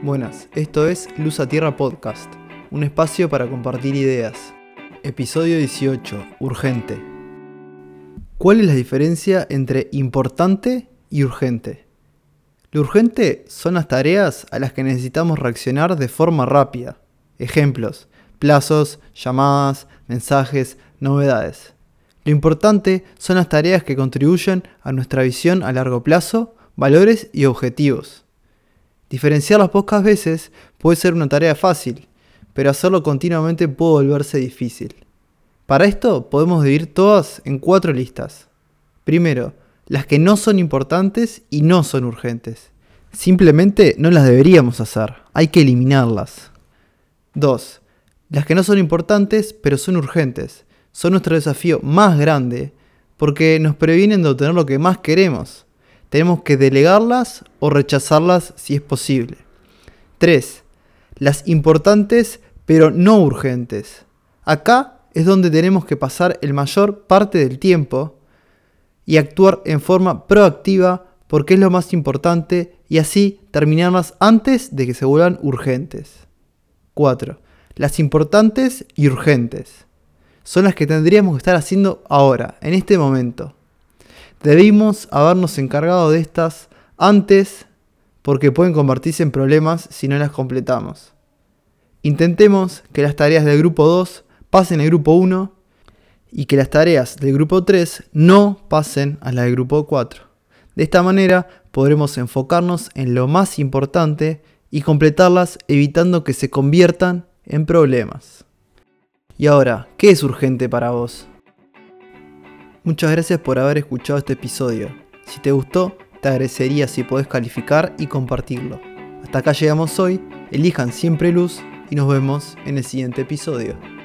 Buenas, esto es Luz a Tierra Podcast, un espacio para compartir ideas. Episodio 18, urgente. ¿Cuál es la diferencia entre importante y urgente? Lo urgente son las tareas a las que necesitamos reaccionar de forma rápida. Ejemplos, plazos, llamadas, mensajes, novedades. Lo importante son las tareas que contribuyen a nuestra visión a largo plazo, valores y objetivos. Diferenciarlas pocas veces puede ser una tarea fácil, pero hacerlo continuamente puede volverse difícil. Para esto podemos dividir todas en cuatro listas. Primero, las que no son importantes y no son urgentes. Simplemente no las deberíamos hacer, hay que eliminarlas. 2. Las que no son importantes pero son urgentes son nuestro desafío más grande porque nos previenen de obtener lo que más queremos. Tenemos que delegarlas o rechazarlas si es posible. 3. Las importantes pero no urgentes. Acá es donde tenemos que pasar el mayor parte del tiempo y actuar en forma proactiva porque es lo más importante y así terminarlas antes de que se vuelvan urgentes. 4. Las importantes y urgentes son las que tendríamos que estar haciendo ahora, en este momento. Debimos habernos encargado de estas antes porque pueden convertirse en problemas si no las completamos. Intentemos que las tareas del grupo 2 pasen al grupo 1 y que las tareas del grupo 3 no pasen a la del grupo 4. De esta manera podremos enfocarnos en lo más importante y completarlas evitando que se conviertan en problemas. Y ahora, ¿qué es urgente para vos? Muchas gracias por haber escuchado este episodio. Si te gustó, te agradecería si podés calificar y compartirlo. Hasta acá llegamos hoy, elijan siempre luz y nos vemos en el siguiente episodio.